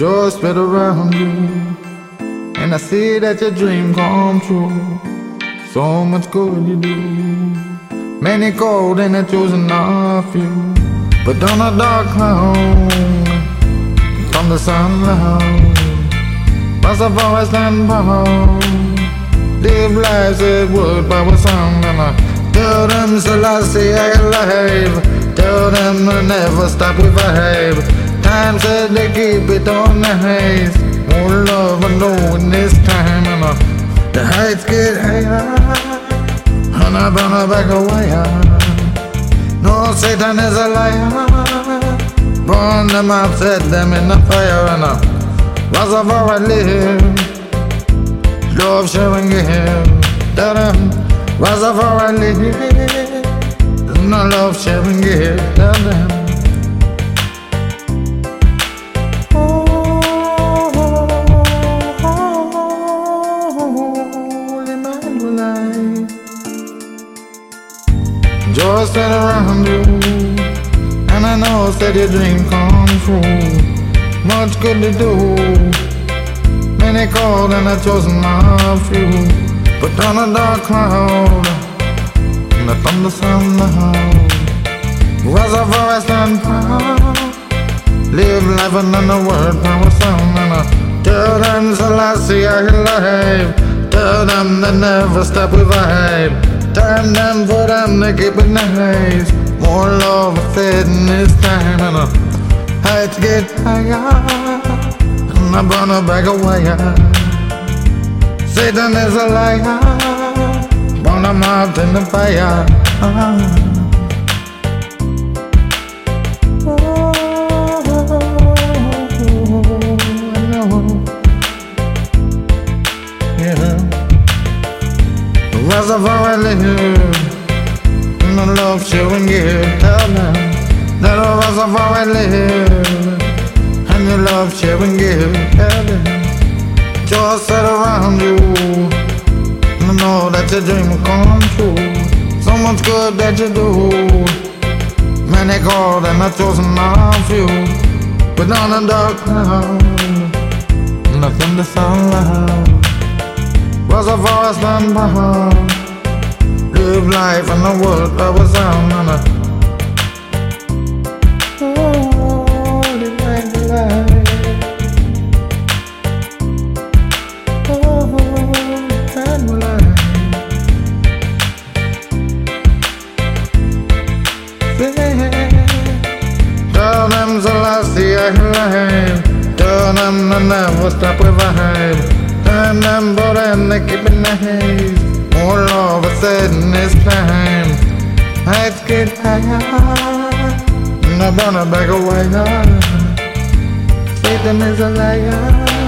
joy spread around you. And I see that your dream come true. So much good you do. Many cold and I chosen not few. But on a dark cloud, from the sunlight, must have always stand proud. Live lives that would by a song and I tell them Selassie I alive. Tell them I never stop with a vibe. Time said they keep it on the haze. More love I know in this time, and uh, the heights get higher. And I'm gonna back away. No, Satan is a liar. Burn them out, set them in the fire, and uh, was of our live. Love, and give. Was of our live. No love, share, and give. Tell Joy spread around you, and I know that your dream come true. Much good to do, many called and I chosen my few. But on a dark cloud, and the thunder sound loud, was a forest and proud. Live life and then the word power sound, and I tell them Selassie I alive. Tell them they never stop with vibe. Turn them for them to keep it nice. More love said in this time, and the heights get higher. And I'm gonna back away. Satan is a liar. Burn them out in the fire. Reservoir love showing you Tell them That a reservoir I live And your love sharing you Tell them Joy set around you. I know that your dream will come true. So much good that you do. Many called and I chosen not few. But on a dark cloud Nothing to sound loud was a forest unbound. Live life and the world I was on and oh, live life, life. Oh, and life. Tell them Selassie I live. Tell them to never stop with a. Turn them but they keep it nice. More love This time. Heights get higher. And I wanna back away. Satan is a liar.